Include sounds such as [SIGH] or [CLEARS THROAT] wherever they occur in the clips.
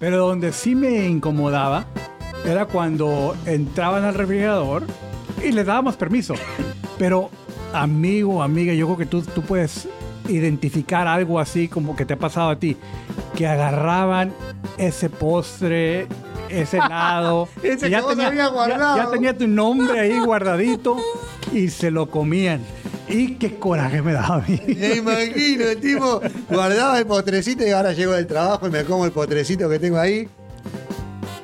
Pero donde sí me incomodaba era cuando entraban al refrigerador y les dábamos permiso. Pero, amigo, amiga, yo creo que tú, tú puedes identificar algo así como que te ha pasado a ti. Que agarraban ese postre, ese helado. [LAUGHS] Ese ya- ya tenía tu nombre ahí guardadito y se lo comían. Y qué coraje me daba a mí. Me imagino, el tipo guardaba el potrecito y ahora llego del trabajo y me como el potrecito que tengo ahí.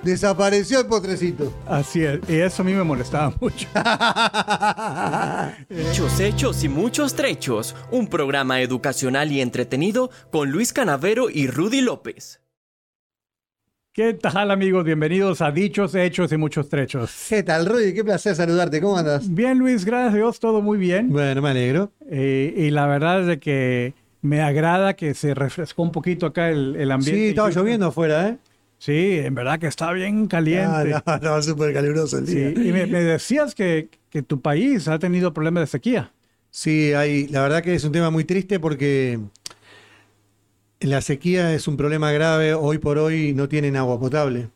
Desapareció el potrecito. Así es, y eso a mí me molestaba mucho. [LAUGHS] Hechos, hechos y muchos trechos. Un programa educacional y entretenido con Luis Canavero y Rudy López. ¿Qué tal amigos? Bienvenidos a Dichos, Hechos y Muchos Trechos. ¿Qué tal, Rudy? Qué placer saludarte. ¿Cómo andas? Bien Luis, gracias a Dios, todo muy bien. Bueno, me alegro. Eh, y la verdad es de que me agrada que se refrescó un poquito acá el, el ambiente. Sí, estaba lloviendo afuera, ¿eh? Sí, en verdad que está bien caliente. Ah, no, [LAUGHS] estaba súper caluroso el Sí, día. y me, me decías que, que tu país ha tenido problemas de sequía. Sí, hay, la verdad que es un tema muy triste porque la sequía es un problema grave. Hoy por hoy no tienen agua potable.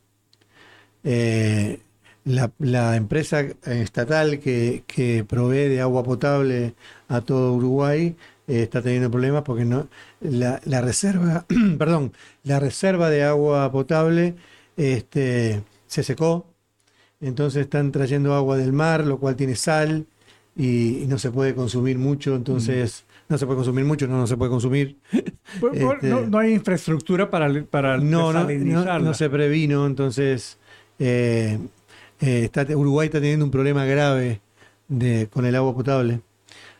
Eh, la, empresa estatal que, que provee de agua potable a todo Uruguay eh, está teniendo problemas porque no la, reserva, [CLEARS THROAT] perdón, la reserva de agua potable este, se secó. Entonces están trayendo agua del mar, lo cual tiene sal y no se puede consumir mucho. Entonces, no se puede consumir mucho, no, no se puede consumir. [LAUGHS] Este- no, no hay infraestructura para, para No, no, no, se previno, entonces eh, eh, está, Uruguay está teniendo un problema grave de, con el agua potable.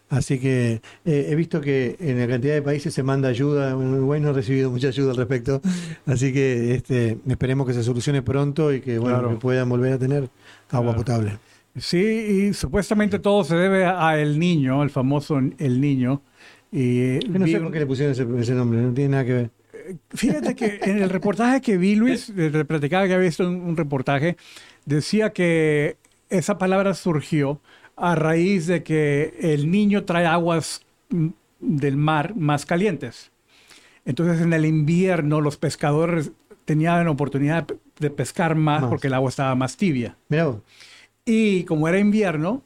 Así que eh, he visto que en la cantidad de países se manda ayuda. Bueno, Uruguay no ha recibido mucha ayuda al respecto. Así que este, esperemos que se solucione pronto y que, bueno, Claro. que puedan volver a tener agua Claro. potable. Sí, y supuestamente todo se debe a El Niño, el famoso El Niño. Y Yo no sé un- por qué le pusieron ese, ese nombre, no tiene nada que ver. Fíjate que en el reportaje que vi, Luis, eh, platicaba que había visto un, un reportaje, decía que esa palabra surgió a raíz de que el niño trae aguas mm, del mar más calientes. Entonces en el invierno los pescadores tenían oportunidad de pescar más, Más. porque el agua estaba más tibia. Vos. Y como era invierno,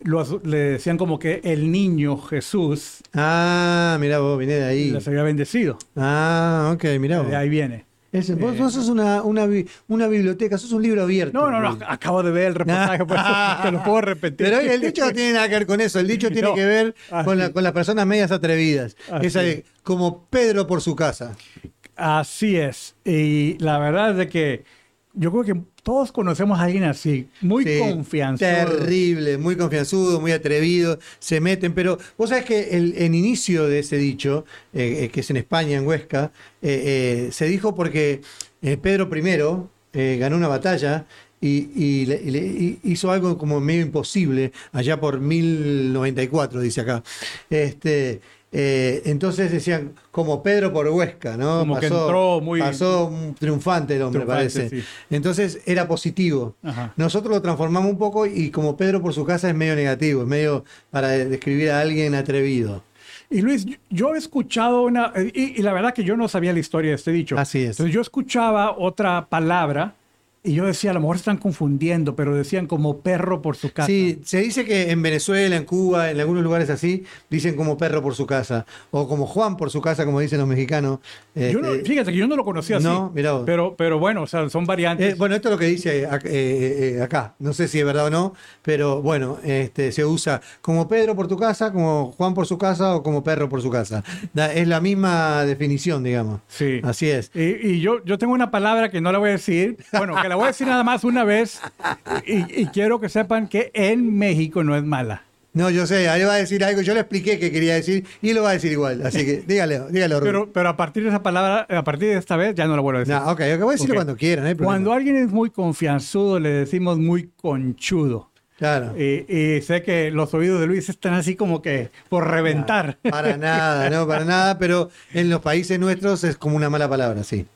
lo le decían como que el niño Jesús Ah, mirá vos, viene de ahí. les había bendecido. Ah, ok, mirá vos. De ahí viene. Ese- vos, Eh. vos sos una, una, una biblioteca, sos un libro abierto. No, no, no, acabo de ver el reportaje, por eso [LAUGHS] te lo puedo repetir. Pero el dicho no tiene nada que ver con eso, el dicho [LAUGHS] tiene No. que ver con, sí. la- con las personas medias atrevidas. Así Esa de, es. como Pedro por su casa. Así es. Y la verdad es de que yo creo que todos conocemos a alguien así, muy Sí, confianzudo. Terrible, muy confianzudo, muy atrevido, se meten. Pero vos sabés que el, el inicio de ese dicho, eh, eh, que es en España, en Huesca, eh, se dijo porque Pedro I ganó una batalla y, y le- y le- hizo algo como medio imposible allá por 1094, dice acá. Este, eh, entonces decían, como Pedro por Huesca, ¿no? Como que entró muy- Pasó un triunfante el hombre, Triunfante, parece. sí. Entonces era positivo. Ajá. Nosotros lo transformamos un poco y como Pedro por su casa es medio negativo, es medio para de- describir a alguien atrevido. Y Luis, yo- yo he escuchado una, y, y la verdad que yo no sabía la historia de este dicho. Así es. Entonces yo escuchaba otra palabra y yo decía, a lo mejor están confundiendo, pero decían como perro por su casa. Sí, se dice que en Venezuela, en Cuba, en algunos lugares así, dicen como perro por su casa, o como Juan por su casa, como dicen los mexicanos. Yo no- Este, fíjate que yo no lo conocía así. No, mirá vos. Pero, pero bueno, o sea, son variantes. eh, bueno, esto es lo que dice eh, eh, acá. No sé si es verdad o no, pero bueno, este, se usa como Pedro por tu casa, como Juan por su casa o como perro por su casa. Es la misma definición, digamos. sí. Así es. Y, y yo, yo tengo una palabra que no la voy a decir, bueno, que la voy a decir nada más una vez, y, y quiero que sepan que en México no es mala. No, yo sé, ahí va a decir algo, yo le expliqué qué quería decir y lo va a decir igual, así que dígale, dígale. Pero, pero a partir de esa palabra, a partir de esta vez, ya no la vuelvo a decir. No, ok, ok, voy a decirlo cuando quiera, no hay problema. Cuando alguien es muy confianzudo, le decimos muy conchudo. Claro. Y, y sé que los oídos de Luis están así como que por reventar. Para nada, no, para nada, pero en los países nuestros es como una mala palabra, sí.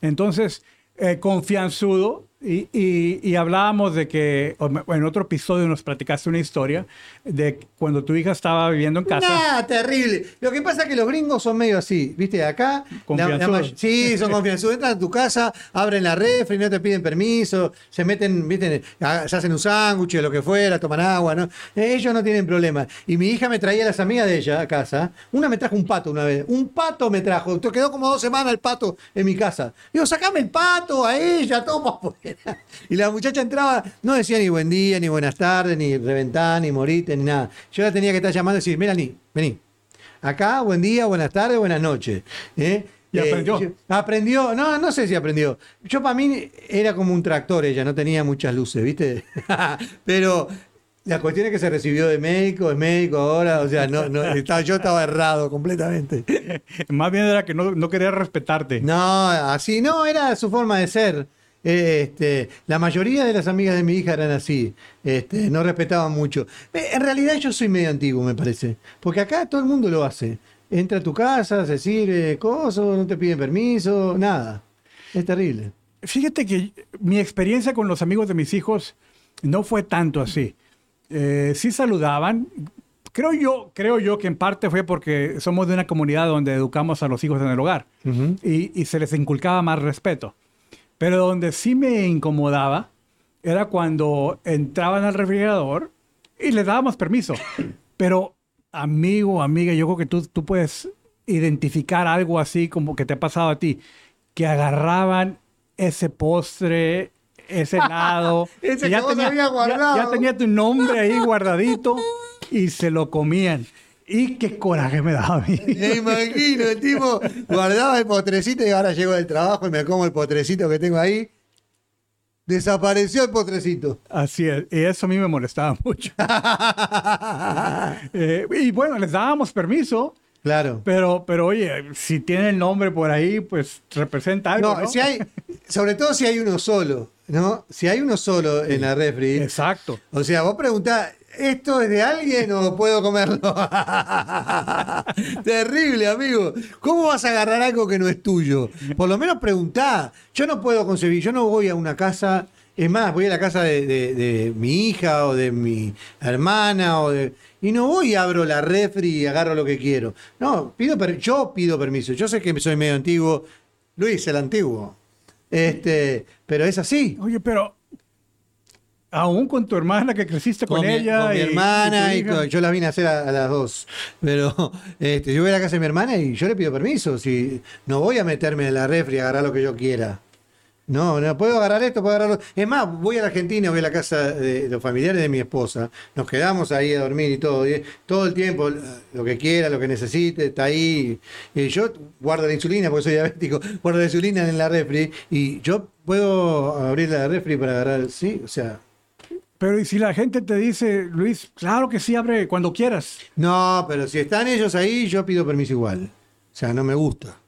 Entonces, eh, confianzudo Y, y- y hablábamos de que, en otro episodio nos platicaste una historia de cuando tu hija estaba viviendo en casa. Nah, terrible. Lo que pasa es que los gringos son medio así, ¿viste? Acá. la- sí, son confianzudos. Entran a tu casa, abren la refri, no te piden permiso, se meten, ¿viste? Ah, Se hacen un sándwich o lo que fuera, toman agua, ¿no? Ellos no tienen problema. Y mi hija me traía a las amigas de ella a casa. Una me trajo un pato una vez. Un pato me trajo. Quedó como dos semanas el pato en mi casa. Digo, sacame el pato a ella, para afuera. [LAUGHS] Y la muchacha entraba, no decía ni buen día, ni buenas tardes, ni reventá, ni morite, ni nada. Yo la tenía que estar llamando y decir, Melanie, vení. Acá, buen día, buenas tardes, buenas noches. ¿eh? Y aprendió. yo- aprendió, no, no sé si aprendió. Yo para mí era como un tractor ella, no tenía muchas luces, ¿viste? [LAUGHS] Pero la cuestión es que se recibió de médico, es médico ahora, o sea, no, no, estaba- yo estaba errado completamente. [LAUGHS] Más bien era que no, no quería respetarte. No, así no, era su forma de ser. Este, la mayoría de las amigas de mi hija eran así, este, no respetaban mucho. Eh, En realidad yo soy medio antiguo, me parece, porque acá todo el mundo lo hace. Entra a tu casa, se sirve cosas, no te piden permiso, nada. Es terrible. Fíjate que mi experiencia con los amigos de mis hijos no fue tanto así. Eh, sí saludaban. Creo yo, creo yo que en parte fue porque somos de una comunidad donde educamos a los hijos en el hogar y se les inculcaba más respeto. Pero donde sí me incomodaba era cuando entraban al refrigerador y les dábamos permiso. [CLEARS THROAT] Pero amigo, amiga, yo creo que tú, tú puedes identificar algo así como que te ha pasado a ti, que agarraban ese postre, ese helado, [LAUGHS] Ese que guardado. ya tenía tu nombre ahí [LAUGHS] guardadito y se lo comían. Y qué coraje me daba a mí. [LAUGHS] Me imagino, el tipo guardaba el potrecito y ahora llego del trabajo y me como el potrecito que tengo ahí. Desapareció el potrecito. Así es, y eso a mí me molestaba mucho. [LAUGHS] Eh, y bueno, les dábamos permiso, Claro. pero, pero oye, si tiene el nombre por ahí, pues representa algo. No, ¿no? si hay, sobre todo si hay uno solo, ¿no? Si hay uno solo en la refri, Exacto. o sea, vos preguntás, ¿esto es de alguien o puedo comerlo? [LAUGHS] Terrible, amigo. ¿Cómo vas a agarrar algo que no es tuyo? Por lo menos preguntá. Yo no puedo concebir, yo no voy a una casa, es más, voy a la casa de, de- de mi hija o de mi hermana o de... Y no voy y abro la refri y agarro lo que quiero. No, pido per- yo pido permiso. Yo sé que soy medio antiguo. Luis, el antiguo. Este, pero es así. Oye, pero aún con tu hermana que creciste con, mi- ella. con mi y- hermana y y, con- yo las vine a hacer a, a las dos. Pero [LAUGHS] este, yo voy a la casa de mi hermana y yo le pido permiso. Si no voy a meterme en la refri a agarrar lo que yo quiera. No, no puedo agarrar esto, puedo agarrarlo. Es más, voy a la Argentina, voy a la casa de los familiares de mi esposa. Nos quedamos ahí a dormir y todo. y todo el tiempo, lo que quiera, lo que necesite, está ahí. Y yo guardo la insulina porque soy diabético, [LAUGHS] guardo la insulina en la refri y yo puedo abrir la refri para agarrar. Sí, o sea. Pero y si la gente te dice, Luis, claro que sí, abre cuando quieras. No, pero si están ellos ahí, yo pido permiso igual. O sea, no me gusta.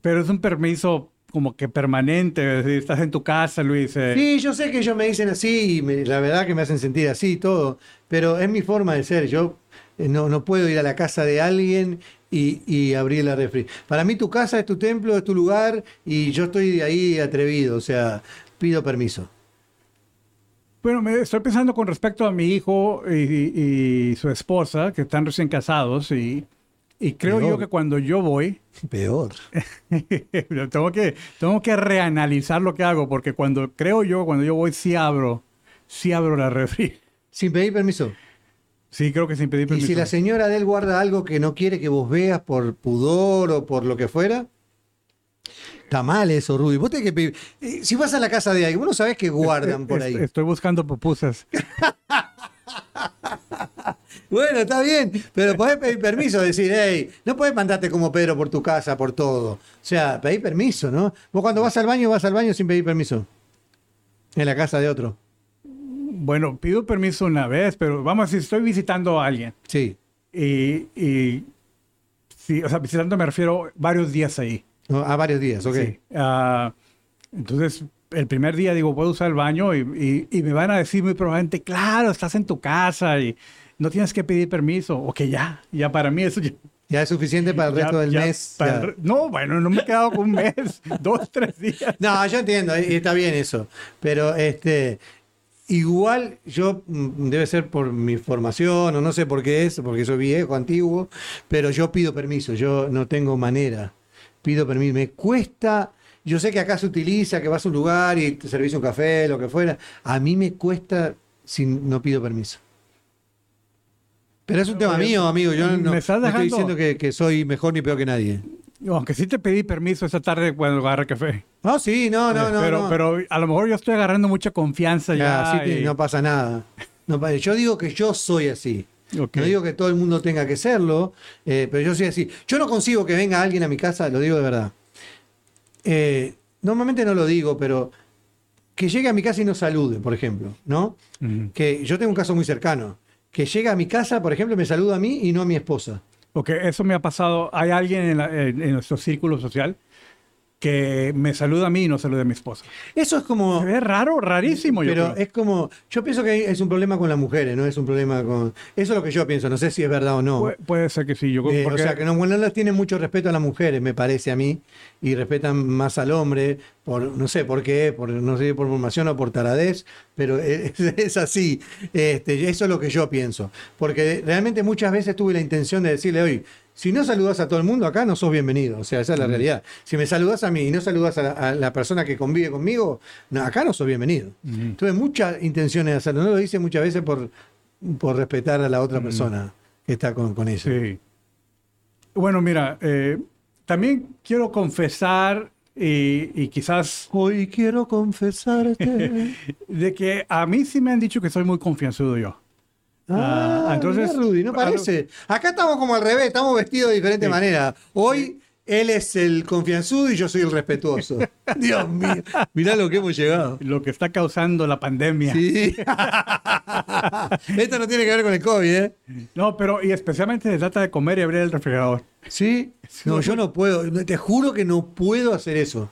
Pero es un permiso como que permanente. es decir, estás en tu casa, Luis. eh, Sí, yo sé que ellos me dicen así y me- la verdad que me hacen sentir así y todo, pero es mi forma de ser. Yo eh, no, no puedo ir a la casa de alguien y, y abrir la refri. Para mí tu casa es tu templo, es tu lugar y yo estoy ahí atrevido, o sea, pido permiso. Bueno, me estoy pensando con respecto a mi hijo y, y- y su esposa, que están recién casados, y, y creo Peor. yo que cuando yo voy, [LAUGHS] Peor. [LAUGHS] tengo, que, tengo que reanalizar lo que hago, porque cuando creo yo, cuando yo voy, sí abro, sí abro la refri. Sin pedir permiso. Sí, creo que sin pedir Y permiso. si la señora de él guarda algo que no quiere que vos veas por pudor o por lo que fuera, está mal eso, Rudy. Vos tenés que pedir. eh, Si vas a la casa de alguien, vos no sabés qué guardan por ahí. Est- Estoy buscando pupusas. [LAUGHS] Bueno, está bien, pero podés pedir permiso, decir, hey, no podés mandarte como Pedro por tu casa, por todo. O sea, pedir permiso, ¿no? Vos cuando vas al baño, vas al baño sin pedir permiso. En la casa de otro. Bueno, pido permiso una vez, pero vamos a decir, estoy visitando a alguien. Sí. Y, y sí, o sea, visitando me refiero varios días ahí. No, A varios días, ok. Sí. Ah, entonces, el primer día digo, puedo usar el baño y, y- y me van a decir muy probablemente, claro, estás en tu casa y no tienes que pedir permiso. O que ya, ya para mí eso ya, Ya es suficiente para el resto Ya- del ya mes. para No, bueno, no me he quedado con un mes, [LAUGHS] dos, tres días. No, yo entiendo, está bien eso. Pero este igual yo mm, debe ser por mi formación, o no sé por qué es, porque soy viejo, antiguo, pero yo pido permiso, yo no tengo manera. Pido permiso. Me cuesta. Yo sé que acá se utiliza, que vas a un lugar y te servís un café, lo que fuera. A mí me cuesta si no pido permiso. Pero es un tema mío, amigo. Yo no, me no estás estoy diciendo que, que soy mejor ni peor que nadie. Aunque sí te pedí permiso esta tarde cuando agarré café. No, sí, no, no, no. pero, no. pero a lo mejor yo estoy agarrando mucha confianza ya. Ya, sí, y- no pasa nada. No yo digo que yo soy así. No digo que todo el mundo tenga que serlo, eh, pero yo soy así. Yo no consigo que venga alguien a mi casa, lo digo de verdad. Eh, normalmente no lo digo, pero que llegue a mi casa y no salude, por ejemplo, ¿no? Que yo tengo un caso muy cercano. Que llega a mi casa, por ejemplo, me saluda a mí y no a mi esposa. Ok, eso me ha pasado. Hay alguien en, la- en- en nuestro círculo social que me saluda a mí y no saluda a mi esposa. Eso es como... Es raro, rarísimo. yo Pero creo. es como, yo pienso que es un problema con las mujeres, no es un problema con... Eso es lo que yo pienso, no sé si es verdad o no. Pu- puede ser que sí. Yo, Eh, porque- O sea, que bueno, no tienen mucho respeto a las mujeres, me parece a mí, y respetan más al hombre, por no sé por qué, por no sé por formación o por taradez, pero [LAUGHS] es, es así. Este, eso es lo que yo pienso. Porque realmente muchas veces tuve la intención de decirle, oye, si no saludas a todo el mundo acá, no sos bienvenido. O sea, esa es la realidad. Si me saludas a mí y no saludas a la, a la persona que convive conmigo, no, acá no sos bienvenido. Tuve muchas intenciones de hacerlo. No lo hice muchas veces por, por respetar a la otra persona que está con, con ella. Sí. Bueno, mira, eh, también quiero confesar y, y quizás Hoy quiero confesarte. [LAUGHS] de que a mí sí me han dicho que soy muy confianzudo yo. ah, Ah, entonces- entonces, Rudy, no parece. Acá estamos como al revés, estamos vestidos de diferente Sí. manera. Hoy él es el confianzudo y yo soy el respetuoso. [LAUGHS] Dios mío, mirá lo que hemos llegado. Lo que está causando la pandemia. Sí. [LAUGHS] Esto no tiene que ver con el COVID, ¿eh? No, pero y especialmente se trata de comer y abrir el refrigerador. Sí. No, yo no puedo. Te juro que no puedo hacer eso.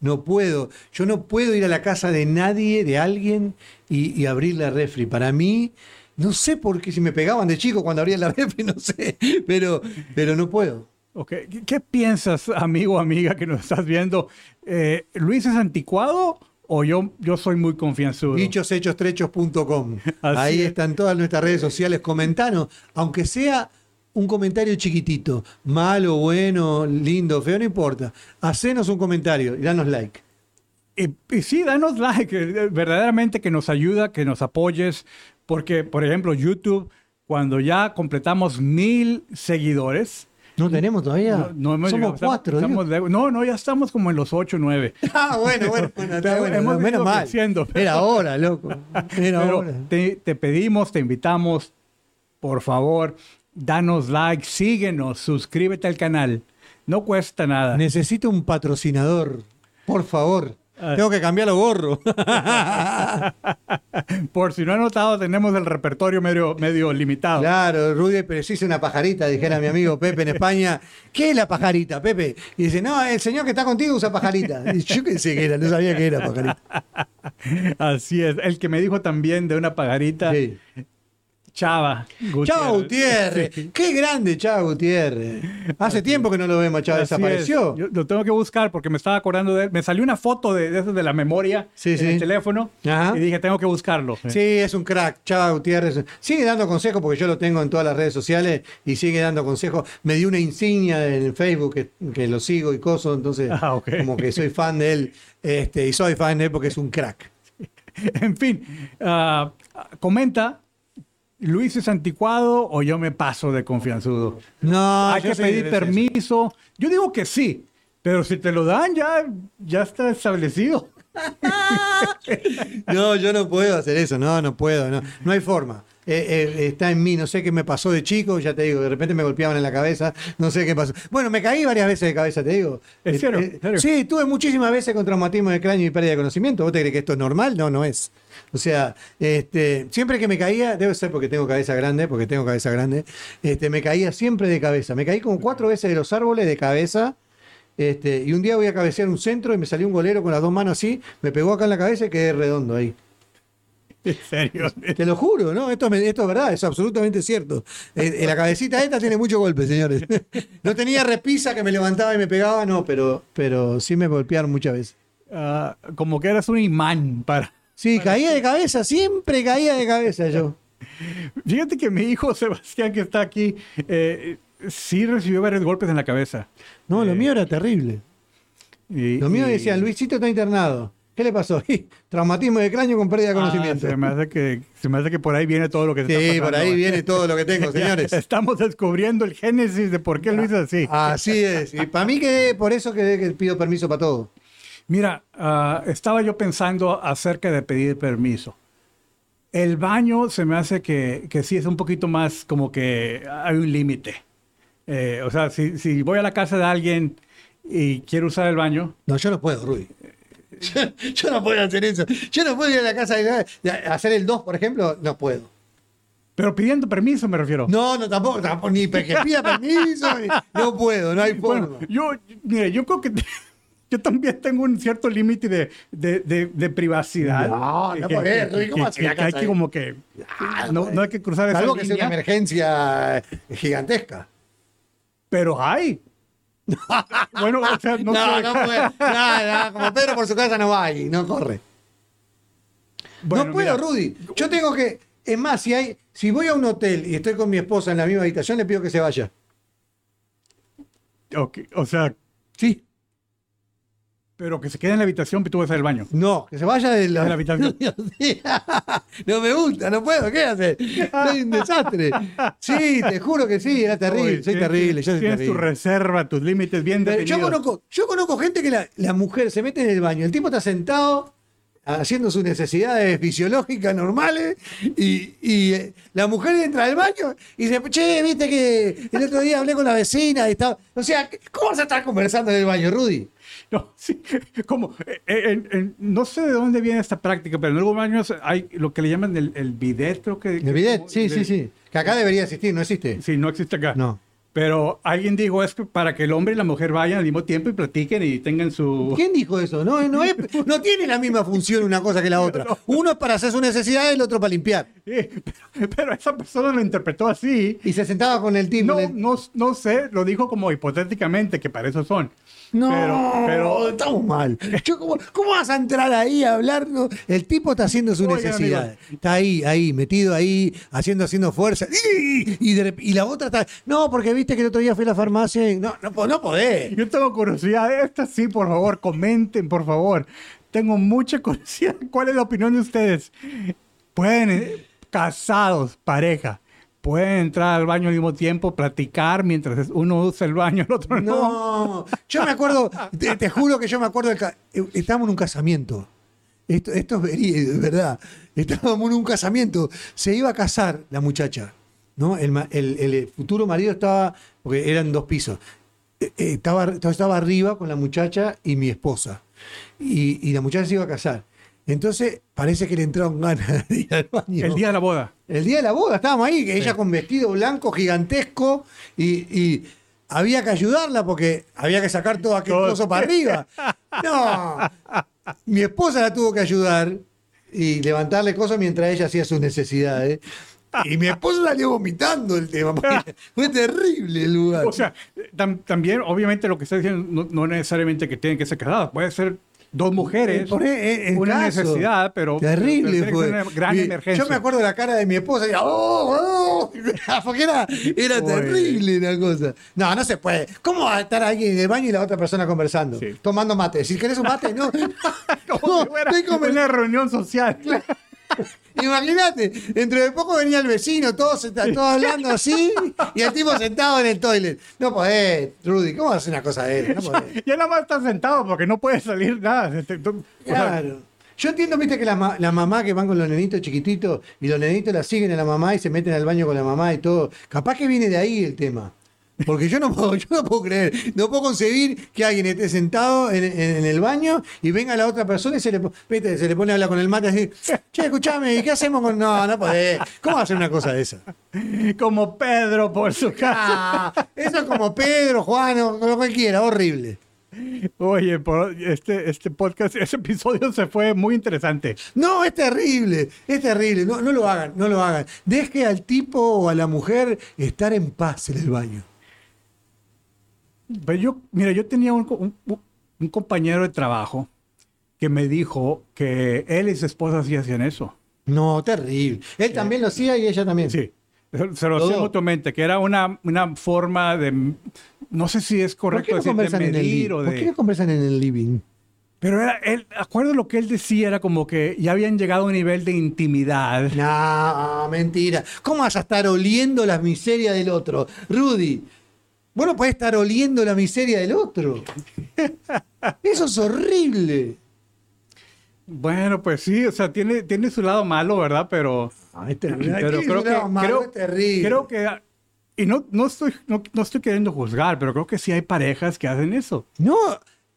No puedo. Yo no puedo ir a la casa de nadie, de alguien, y, y abrir la refri. Para mí, no sé por qué, si me pegaban de chico cuando abría la [LAUGHS] refri, no sé. Pero, pero no puedo. Ok, ¿Qué, qué piensas, amigo o amiga que nos estás viendo? Eh, ¿Luis es anticuado o yo, yo soy muy confianzudo? Dichoshechos.trechos.com. [LAUGHS] Ahí es. están todas nuestras redes sociales. Comentanos, aunque sea un comentario chiquitito, malo, bueno, lindo, feo, no importa. Hacenos un comentario y danos like. Y, y sí, danos like, eh, verdaderamente que nos ayuda, que nos apoyes, porque, por ejemplo, YouTube, cuando ya completamos mil seguidores, ¿No tenemos todavía? no, no Somos llegado, cuatro. estamos no, no, ya estamos como en los ocho, nueve. [LAUGHS] Ah, bueno, bueno, bueno, está Pero bueno, hemos menos mal. creciendo, pero- Era hora, loco. [LAUGHS] Era Pero hora. te, te pedimos, te invitamos, por favor, danos like, síguenos, suscríbete al canal. No cuesta nada. Necesito un patrocinador, por favor. Tengo que cambiar los gorros. [LAUGHS] Por si no han notado, tenemos el repertorio medio, medio limitado. claro, Rudy, pero sí hice una pajarita, dijera mi amigo Pepe en [LAUGHS] España. ¿Qué es la pajarita, Pepe? Y dice, no, el señor que está contigo usa pajarita. Y yo pensé que era, no sabía que era pajarita. [LAUGHS] Así es. El que me dijo también de una pagarita, Sí. Chava. Gutiérrez, [LAUGHS] Sí. qué grande Chavo Gutiérrez. Hace tiempo que no lo vemos, Chavo, Así desapareció. Yo lo tengo que buscar porque me estaba acordando de él. Me salió una foto de, de de la memoria Sí, en sí. el teléfono Ajá. y dije, tengo que buscarlo. Sí, es un crack, Chava Gutiérrez. Sigue dando consejos porque yo lo tengo en todas las redes sociales y sigue dando consejos. Me dio una insignia en Facebook que, que lo sigo y coso, entonces Ah, como que soy fan de él este, y soy fan de él porque es un crack. [LAUGHS] En fin, ah, comenta, ¿Luis es anticuado o yo me paso de confianzudo? No, Hay que pedir de- permiso. Yo digo que sí, pero si te lo dan ya, ya está establecido. [LAUGHS] No, yo no puedo hacer eso, no, no puedo, no, no hay forma. Eh, eh, está en mí, no sé qué me pasó de chico, ya te digo, de repente me golpeaban en la cabeza, no sé qué pasó. Bueno, me caí varias veces de cabeza, te digo. ¿En Eh, serio? eh, ¿En serio? Sí, tuve muchísimas veces con traumatismo de cráneo y pérdida de conocimiento. ¿Vos te crees que esto es normal? No, no es. O sea, este, siempre que me caía, debe ser porque tengo cabeza grande, porque tengo cabeza grande, este, me caía siempre de cabeza. Me caí como cuatro veces de los árboles de cabeza. Este, y un día voy a cabecear un centro y me salió un golero con las dos manos así, me pegó acá en la cabeza y quedé redondo ahí. En serio. [LAUGHS] Te lo juro, ¿no? Esto, esto es verdad, es absolutamente cierto. Eh, eh, la cabecita esta tiene mucho golpe, señores. [LAUGHS] No tenía repisa que me levantaba y me pegaba, no, pero, pero sí me golpearon muchas veces. Ah, como que eras un imán para... Sí, caía de cabeza, siempre caía de cabeza yo. [LAUGHS] Fíjate que mi hijo Sebastián, que está aquí, eh, sí recibió varios golpes en la cabeza. No, lo Eh, mío era terrible. y- Lo mío y- decían, Luisito está internado. ¿Qué le pasó? [LAUGHS] Traumatismo de cráneo con pérdida de Ah, conocimiento. se, me hace que, se me hace que por ahí viene todo lo que sí, está por ahí viene todo lo que tengo, [LAUGHS] señores. Estamos descubriendo el génesis de por qué Luis es así. Así es. Y para mí que por eso que, que pido permiso para todo. Mira, ah, estaba yo pensando acerca de pedir permiso. El baño se me hace que, que sí es un poquito más como que hay un límite. Eh, o sea, si, si voy a la casa de alguien y quiero usar el baño, No, yo no puedo, Rudy. Yo, yo no puedo hacer eso. Yo no puedo ir a la casa de de hacer el 2, por ejemplo. No puedo. pero pidiendo permiso me refiero. No, no, tampoco, tampoco ni que pida [LAUGHS] permiso. no puedo, no hay forma. Bueno, yo, mire, yo creo que [LAUGHS] yo también tengo un cierto límite de, de, de- de privacidad. No, no que- Rudy, ¿cómo que- hay que como que Ah, no, no hay que cruzar esa Salvo que sea una emergencia gigantesca. Pero hay. [LAUGHS] bueno, o sea, no, No, no, puede. No, no, como Pedro por su casa no va y no corre. Bueno, no puedo, mira, Rudy. Yo tengo que. Es más, si hay, si voy a un hotel y estoy con mi esposa en la misma habitación, le pido que se vaya. ok, o sea, Sí. Pero que se quede en la habitación y tú vas al baño. No, que se vaya de la, De la habitación. [LAUGHS] no me gusta, no puedo, ¿qué hacer? Soy un desastre. Sí, te juro que sí, era terrible, Oye, soy tienes- terrible, yo soy Tienes tu reserva, tus límites bien definidos. Yo conozco, yo conozco gente que la, la mujer se mete en el baño, el tipo está sentado haciendo sus necesidades fisiológicas normales y, y, eh, la mujer entra al baño y dice, che, viste que el otro día hablé con la vecina y estaba... O sea, ¿cómo vas a estar conversando en el baño, Rudy? [LAUGHS] No, sí, como, eh, eh, en- en- no sé de dónde viene esta práctica, pero en algunos baños hay lo que le llaman el, el bidet, creo que... El bidet, como sí, de- sí, sí. Que acá debería existir, no existe. Sí, no existe acá. No. Pero alguien dijo es que para que el hombre y la mujer vayan al mismo tiempo y platiquen y tengan su... ¿Quién dijo eso? No, no, es- no tiene la misma función una cosa que la otra. [LAUGHS] Uno es para hacer sus necesidades y el otro para limpiar. [LAUGHS] Sí, pero, pero esa persona lo interpretó así. Y se sentaba con el tipo. No, el- no, no sé, lo dijo como hipotéticamente, que para eso son. No, Pero, pero estamos mal. Yo, ¿cómo, cómo vas a entrar ahí a hablar? No, El tipo está haciendo su Oigan, necesidad. Está ahí, ahí, metido ahí, haciendo, haciendo fuerza. Y, y de rep- y la otra está. No, porque viste que el otro día fui a la farmacia y. No, no, no podés. yo tengo curiosidad. Esta sí, por favor, comenten, por favor. Tengo mucha curiosidad. [LAUGHS] ¿Cuál es la opinión de ustedes? Pueden, eh, casados, pareja, pueden entrar al baño al mismo tiempo, platicar mientras uno usa el baño, el otro no. No, yo me acuerdo, te, te juro que yo me acuerdo, del eh, estábamos en un casamiento. Esto, esto es es verdad. Estábamos en un casamiento. Se iba a casar la muchacha. ¿No? El, el futuro marido estaba, porque eran dos pisos. Eh, eh, Estaba, estaba arriba con la muchacha y mi esposa. Y, y la muchacha se iba a casar. Entonces parece que le entraron ganas de [LAUGHS] ir al baño. El día de la boda. El día de la boda, estábamos ahí, que ella con vestido blanco gigantesco y, y había que ayudarla porque había que sacar todo aquel coso para arriba. [LAUGHS] No, mi esposa la tuvo que ayudar y levantarle cosas mientras ella hacía sus necesidades. Y mi esposa salió vomitando el tema. Fue terrible el lugar. O sea, tam- también, obviamente, lo que está diciendo no, no necesariamente que tienen que ser casadas. Puede ser dos mujeres, por e- en una caso. necesidad, pero Terrible pero fue. una gran emergencia. Yo me acuerdo de la cara de mi esposa. Y, ¡Oh, oh! [LAUGHS] porque era, terrible la cosa. No, no se puede. ¿Cómo va a estar alguien en el baño y la otra persona conversando? Sí. Tomando mate. Si querés un mate, no. [LAUGHS] Como [LAUGHS] No, si fuera una reunión social. Imagínate, dentro de poco venía el vecino, todos, todos hablando así, y el tipo sentado en el toilet. No podés, Rudy, ¿cómo haces una cosa de eso? No podés. Ya nada más está sentado porque no puede salir nada. Este, Claro. Yo entiendo, viste, que las ma- las mamás que van con los nenitos chiquititos y los nenitos la siguen a la mamá y se meten al baño con la mamá y todo. Capaz que viene de ahí el tema. Porque yo no puedo, yo no puedo creer, no puedo concebir que alguien esté sentado en, en- en el baño y venga la otra persona y se le, viste, se le pone a hablar con el mate así, che, escuchame, ¿y qué hacemos con.? No, no podés. ¿Cómo va a hacer una cosa de esa? como Pedro por su casa. Ah, eso es como Pedro, Juan, o lo cualquiera, horrible. Oye, por este, este podcast, ese episodio se fue muy interesante. No, es terrible, es terrible. No, no lo hagan, no lo hagan. Deje al tipo o a la mujer estar en paz en el baño. Pero yo, mira, yo tenía un, un- un compañero de trabajo que me dijo que él y su esposa sí hacían eso. No, terrible. Él también lo hacía y ella también. Sí, se lo hacían Todo. mutuamente, que era una, una forma de, no sé si es ¿Por qué correcto no decir de conversan en el medir living? o ¿Por qué de... no conversan en el living? Pero era, él, acuerdo lo que él decía, era como que ya habían llegado a un nivel de intimidad. No, mentira. ¿Cómo vas a estar oliendo la miseria del otro? Rudy, vos no podés estar oliendo la miseria del otro. Eso es horrible. Bueno, pues sí, o sea, tiene, tiene su lado malo, ¿verdad? Pero, Ah, es terrible. pero creo que, malo, creo, terrible. creo que, y no, no, estoy, no, no estoy queriendo juzgar, pero creo que sí hay parejas que hacen eso. No,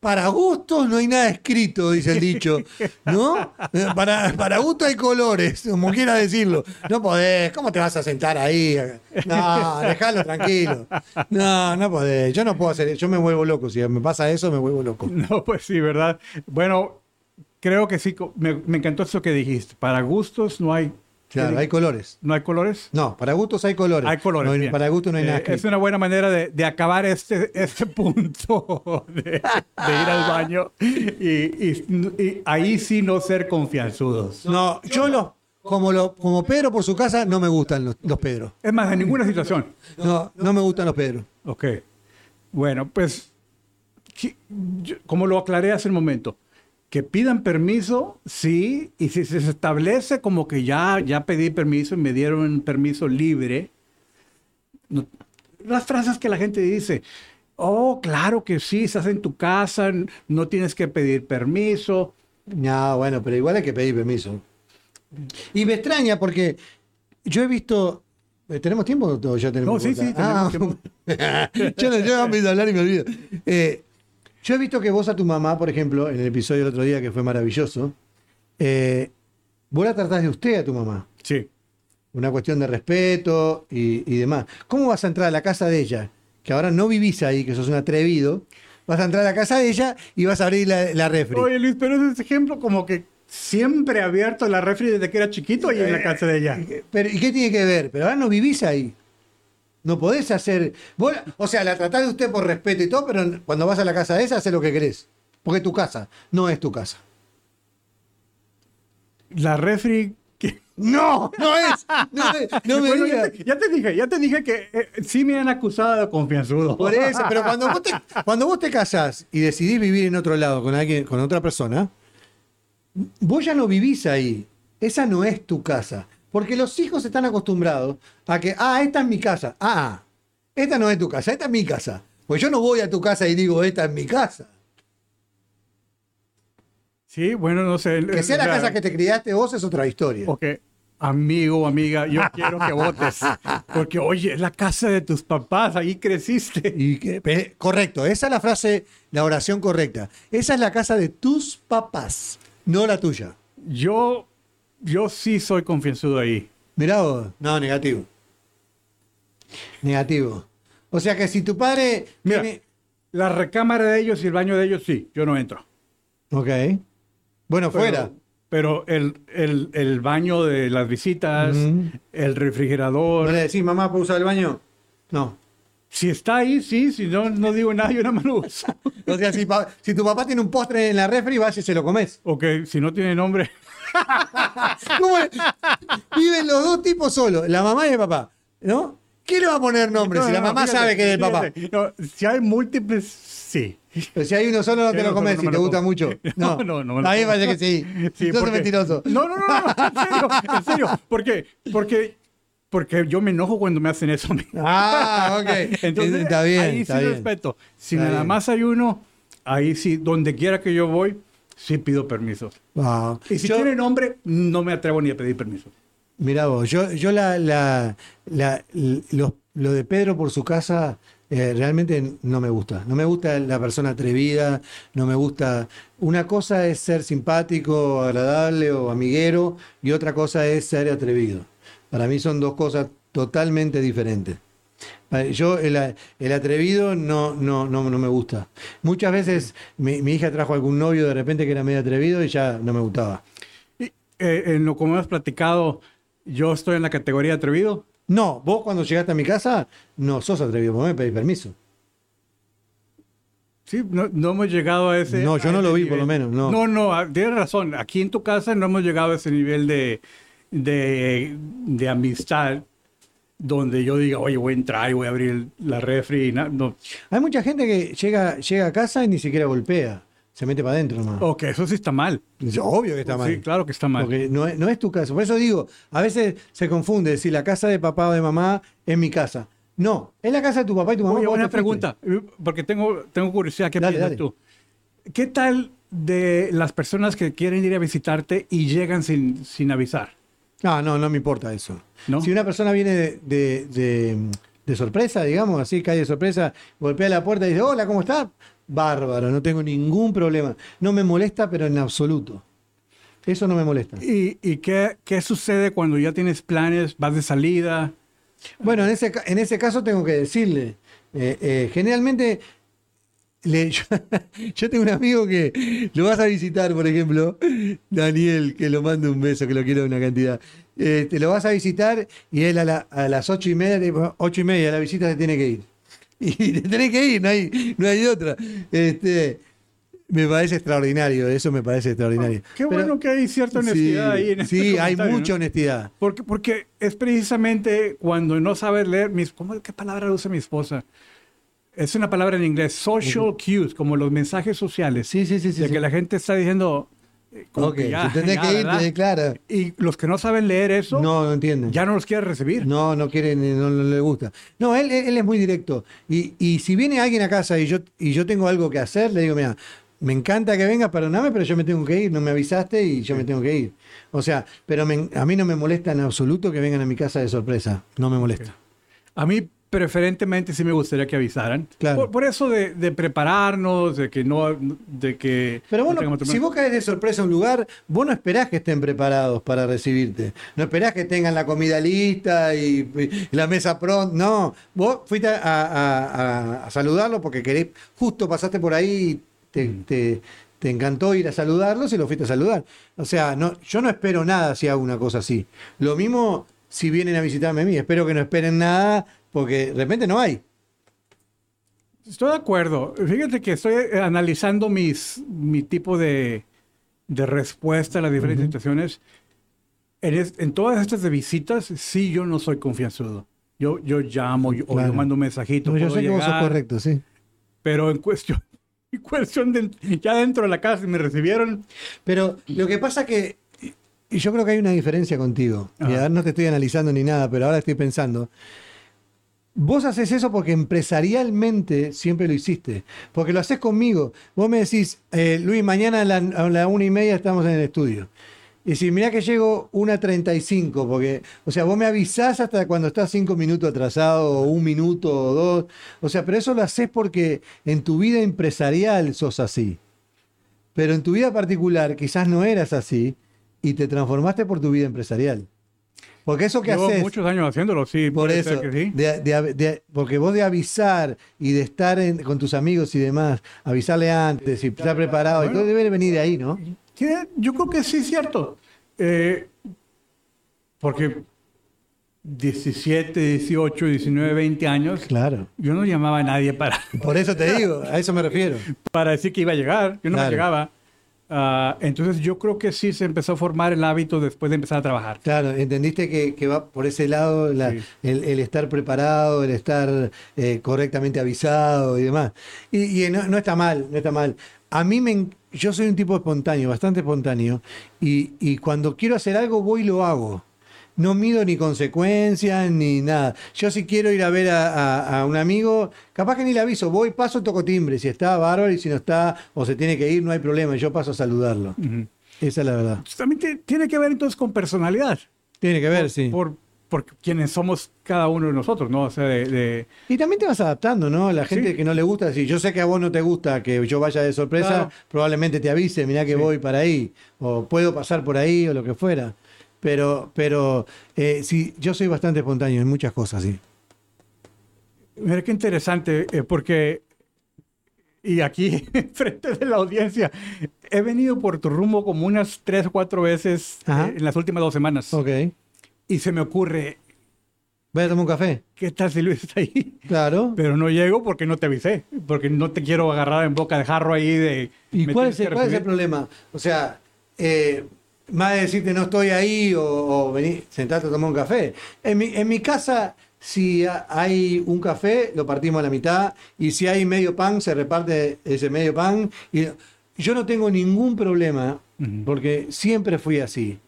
para gustos no hay nada escrito, dice el dicho. ¿No? [LAUGHS] Para, para gusto hay colores, como quiera decirlo. No podés, ¿cómo te vas a sentar ahí? No, déjalo tranquilo. No, no podés. Yo no puedo hacer eso. Yo me vuelvo loco. Si me pasa eso, me vuelvo loco. [LAUGHS] No, pues sí, ¿verdad? Bueno, creo que sí, me, me encantó eso que dijiste. Para gustos no hay, Claro, hay colores. no hay colores. No, para gustos hay colores. Hay colores. No hay- bien. para gustos no hay nada Eh, es escrito. una buena manera de, de acabar este, este punto [LAUGHS] de, de ir al baño y, y- y ahí sí no ser confianzudos. No, yo los, como, lo, como Pedro por su casa, no me gustan los, los Pedros. Es más, en ninguna situación. No, no me gustan los Pedros. Ok. Bueno, pues, como lo aclaré hace un momento, que pidan permiso, sí, y si se establece como que ya, ya pedí permiso y me dieron un permiso libre, no- las frases que la gente dice, oh, claro que sí, estás en tu casa, no tienes que pedir permiso. No, bueno, pero igual hay que pedir permiso. Y me extraña porque yo he visto. eh, ¿Tenemos tiempo o ya tenemos No, sí, sí, Ah, tenemos [LAUGHS] yo no, yo empiezo a hablar y me olvido. Eh, yo he visto que vos a tu mamá, por ejemplo, en el episodio del otro día que fue maravilloso, eh, vos la tratás de usted a tu mamá. Sí. Una cuestión de respeto y, y demás. ¿Cómo vas a entrar a la casa de ella? Que ahora no vivís ahí, que sos un atrevido. Vas a entrar a la casa de ella y vas a abrir la, la refri. Oye, Luis, pero ese ejemplo como que siempre ha abierto la refri desde que era chiquito y en la casa de ella. Pero, ¿Y qué tiene que ver? Pero ahora no vivís ahí. No podés hacer. vos- o sea, la tratás de usted por respeto y todo, pero cuando vas a la casa de esa, haces lo que querés. Porque tu casa, no es tu casa. La refri... que- ¡No! ¡No es! ¡No, es, [LAUGHS] no me Bueno, digas. ya, te, ya te dije, ya te dije que eh, sí me han acusado de confianzudo. Por eso, pero cuando vos, te, [LAUGHS] cuando vos te casás y decidís vivir en otro lado con alguien, con otra persona, vos ya no vivís ahí. Esa no es tu casa. Porque los hijos están acostumbrados a que, ah, esta es mi casa. Ah, esta no es tu casa, esta es mi casa. Pues yo no voy a tu casa y digo, esta es mi casa. Sí, bueno, no sé. Que sea la casa que te criaste vos es otra historia. Ok, amigo o amiga, yo quiero que votes. Porque, oye, es la casa de tus papás, ahí creciste. Y que- pe- correcto, esa es la frase, la oración correcta. Esa es la casa de tus papás, no la tuya. Yo, yo sí soy confianzudo ahí. Mirá vos. No, negativo. Negativo. O sea que si tu padre. Mira. tiene- La recámara de ellos y el baño de ellos, sí, yo no entro. Ok. Bueno, Pero- fuera. Pero el, el, el baño de las visitas, el ¿No refrigerador, le decís, mamá, ¿puedo usar el baño? No. Si está ahí, sí, si no, no digo nada, yo nada más lo uso. [LAUGHS] O sea, si, pa- si tu papá tiene un postre en la refri, vas y se lo comes. Ok, si no tiene nombre, [LAUGHS] ¿Cómo es? Viven los dos tipos solos, la mamá y el papá. ¿No? ¿Qué le va a poner nombre No, si la no, mamá fíjate, sabe que es el papá? no, si hay múltiples, sí. Pero si hay uno solo, no te lo comes si te gusta mucho. [LAUGHS] No, no, no A mí me parece que sí. Sí, porque- mentiroso. No, no, no, no, en serio, en serio. Porque, porque, porque yo me enojo cuando me hacen eso. Ah, ok. [LAUGHS] Entonces, está bien. ahí está sí bien. respeto. Si Está nada bien. más hay uno, ahí sí, donde quiera que yo voy, sí pido permiso. Ah, Y si yo- tiene nombre, no me atrevo ni a pedir permiso. Mirá vos, yo, yo la, la, la- lo, lo de Pedro por su casa eh, realmente no me gusta. No me gusta la persona atrevida, no me gusta. Una cosa es ser simpático, agradable o amiguero, y otra cosa es ser atrevido. Para mí son dos cosas totalmente diferentes. Yo, el, el atrevido no, no, no, no, me gusta. Muchas veces mi, mi, hija trajo algún novio de repente que era medio atrevido y ya no me gustaba. Y, eh, en lo como hemos platicado, yo estoy en la categoría atrevido. No, vos cuando llegaste a mi casa no sos atrevido, vos me pedís permiso. Sí, no, no, hemos llegado a ese. No, yo no lo vi, por lo menos. No, no, no, tienes razón. Aquí en tu casa no hemos llegado a ese nivel de, de, de amistad donde yo diga, oye, voy a entrar y voy a abrir la refri. No. Hay mucha gente que llega, llega a casa y ni siquiera golpea. Se mete para adentro nomás. Ok, eso sí está mal. Obvio que está mal. Sí, claro que está mal. Porque no es, no es tu caso. Por eso digo, a veces se confunde si la casa de papá o de mamá es mi casa. No, es la casa de tu papá y tu mamá. Oye, una pregunta, porque tengo, tengo curiosidad. ¿Qué piensas tú? ¿Qué tal de las personas que quieren ir a visitarte y llegan sin, sin avisar? No, no, no me importa eso. Si una persona viene de, sorpresa, digamos, así cae de sorpresa, golpea la puerta y dice, hola, ¿cómo está? Bárbaro, no tengo ningún problema. No me molesta, pero en absoluto. Eso no me molesta. ¿Y, qué, qué, sucede cuando ya tienes planes, vas de salida? Bueno, en ese, en ese caso tengo que decirle, eh, eh, generalmente [LAUGHS] yo, tengo un amigo que lo vas a visitar, por ejemplo, Daniel, que lo mando un beso, que lo quiero una cantidad. Este, lo vas a visitar y él a, las ocho y media, ocho y media la visita se tiene que ir. [LAUGHS] Y te tenés que ir, no hay, no hay otra. Este, me parece extraordinario, eso me parece extraordinario. qué bueno que hay cierta honestidad ahí en este Sí, hay mucha honestidad. Porque, porque es precisamente cuando no sabes leer, mis, ¿cómo, ¿qué palabra usa mi esposa? Es una palabra en inglés, social cues, como los mensajes sociales. Sí, sí, sí. De que la gente está diciendo. Eh, ok, que ya, que ir, claro. Y los que no saben leer eso. No, no entienden. Ya no los quiere recibir. No, no quieren, no, no le gusta. No, él, él, es muy directo. Y, y, si viene alguien a casa y yo, y yo tengo algo que hacer, le digo, mira, me encanta que vengas, perdóname, pero yo me tengo que ir, no me avisaste y yo me tengo que ir. O sea, pero a mí no me molesta en absoluto que vengan a mi casa de sorpresa. No me molesta. A mí preferentemente sí me gustaría que avisaran. Por, eso de, prepararnos, de que no, de que... Pero bueno, si vos caes de sorpresa a un lugar, vos no esperás que estén preparados para recibirte. No esperás que tengan la comida lista y, la mesa pronta. No, vos fuiste a, saludarlo porque querés, justo pasaste por ahí y mm. te, te, encantó ir a saludarlos y lo fuiste a saludar. O sea, no, yo no espero nada si hago una cosa así. Lo mismo si vienen a visitarme a mí. Espero que no esperen nada porque de repente no hay. Estoy de acuerdo. Fíjate que estoy analizando mis, mi tipo de, de respuesta a las diferentes situaciones. En, todas estas de visitas, sí, yo no soy confianzudo. Yo, yo llamo o yo mando un mensajito. yo sé que vos sos correcto, sí. Pero en cuestión, [LAUGHS] en cuestión de ya dentro de la casa me recibieron. Pero lo que pasa que, y yo creo que hay una diferencia contigo. no te estoy analizando ni nada, pero ahora estoy pensando. Vos haces eso porque empresarialmente siempre lo hiciste, porque lo haces conmigo. Vos me decís, eh, Luis, mañana a la, una y media estamos en el estudio. Y si mira que llego una 35, porque, o sea, vos me avisás hasta cuando estás cinco minutos atrasado, o un minuto o dos. O sea, pero eso lo haces porque en tu vida empresarial sos así. Pero en tu vida particular quizás no eras así y te transformaste por tu vida empresarial. Porque eso que Llevo muchos años haciéndolo, sí. Por eso. porque vos de avisar y de estar con tus amigos y demás, avisarle antes y estar preparado, y todo debe venir de ahí, ¿no? yo creo que sí es cierto. Eh, porque 17, 18, 19, 20 años. Claro. Yo no llamaba a nadie para. Por eso te digo, a eso me refiero. [LAUGHS] para decir que iba a llegar. Yo no me llegaba. Ah, entonces yo creo que sí se empezó a formar el hábito después de empezar a trabajar. Claro, entendiste que, va por ese lado el, estar preparado, el estar eh, correctamente avisado y demás. Y, no, está mal, no está mal. A mí me, yo soy un tipo espontáneo, bastante espontáneo, y, y cuando quiero hacer algo voy y lo hago no mido ni consecuencias ni nada. Yo si quiero ir a ver a, un amigo, capaz que ni le aviso, voy, paso, toco timbre. Si está bárbaro y si no está o se tiene que ir, no hay problema. Yo paso a saludarlo. Esa es la verdad. También tiene que ver entonces con personalidad. Tiene que ver, sí. Por, por quienes somos cada uno de nosotros, ¿no? O sea, de, Y también te vas adaptando, ¿no? La gente que no le gusta, si yo sé que a vos no te gusta que yo vaya de sorpresa, probablemente te avise, mirá que voy para ahí, o puedo pasar por ahí, o lo que fuera. Pero, pero eh, sí, yo soy bastante espontáneo en muchas cosas, sí. Mira qué interesante, eh, porque, y aquí, [LAUGHS] frente de la audiencia, he venido por tu rumbo como unas tres o cuatro veces eh, en las últimas dos semanas. Ok. Y se me ocurre, ¿Voy a tomar un café? ¿qué tal si Luis está ahí? [LAUGHS] Claro. Pero no llego porque no te avisé, porque no te quiero agarrar en boca de jarro ahí de... ¿Y cuál es, el, cuál es el problema? O sea, eh, más de decirte no estoy ahí o, o vení, sentate a tomar un café. En mi, en mi casa, si ha- hay un café, lo partimos a la mitad. Y si hay medio pan, se reparte ese medio pan. Y yo no tengo ningún problema, porque siempre fui así.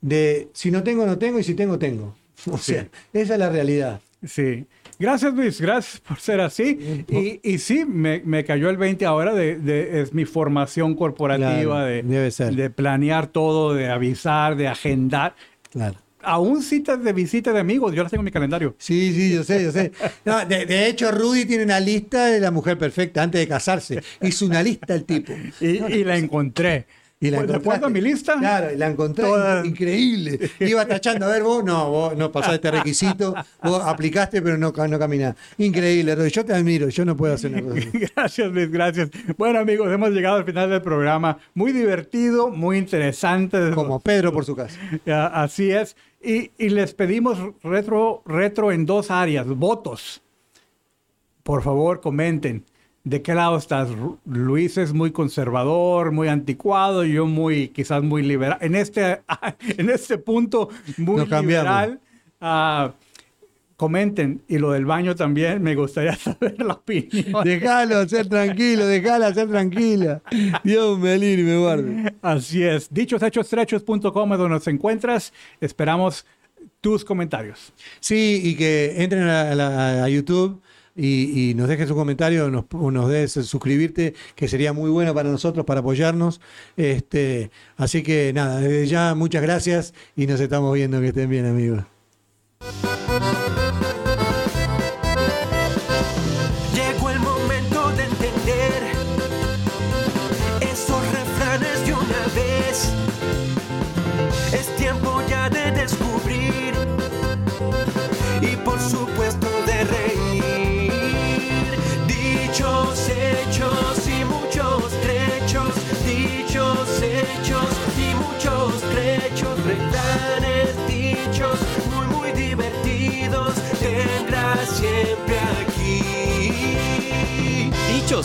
De si no tengo, no tengo, y si tengo, tengo. [LAUGHS] O Sí. sea, esa es la realidad. Sí. Gracias, Luis. Gracias por ser así. Y, y sí, me, me cayó el 20 ahora de, de- es mi formación corporativa Claro, de, de planear todo, de avisar, de agendar. Claro. Aún citas de visita de amigos, yo las tengo en mi calendario. Sí, sí, yo sé, yo sé. No, de, de hecho, Rudy tiene una lista de la mujer perfecta antes de casarse. Hizo una lista el tipo. Y, y la encontré. Y la Pues, ¿De acuerdo a mi lista? Claro, y la encontré. Increíble. Iba tachando, a ver, vos no, vos no pasaste requisito, vos aplicaste, pero no, no caminás. Increíble, Rudy. Yo te admiro, yo no puedo hacer una cosa. [LAUGHS] Gracias, Luis, gracias. Bueno, amigos, hemos llegado al final del programa. Muy divertido, muy interesante. Como Pedro por su casa. Así es. Y, y les pedimos retro, retro en dos áreas, votos. Por favor, comenten. ¿De qué lado estás? Luis es muy conservador, muy anticuado, yo muy, quizás muy liberal. En este, [LAUGHS] en este punto, muy cambiamos. liberal. Ah, comenten. Y lo del baño también, me gustaría [LAUGHS] saber la opinión. Déjalo ser tranquilo, déjala ser tranquila. Dios me libre y me guarde. Así es. Dichoshechos.com es donde nos encuentras. Esperamos tus comentarios. Sí, y que entren a, la- a YouTube y, nos dejen su comentario, nos, nos des suscribirte, que sería muy bueno para nosotros, para apoyarnos. Este, así que nada, desde ya muchas gracias y nos estamos viendo. Que estén bien, amigos.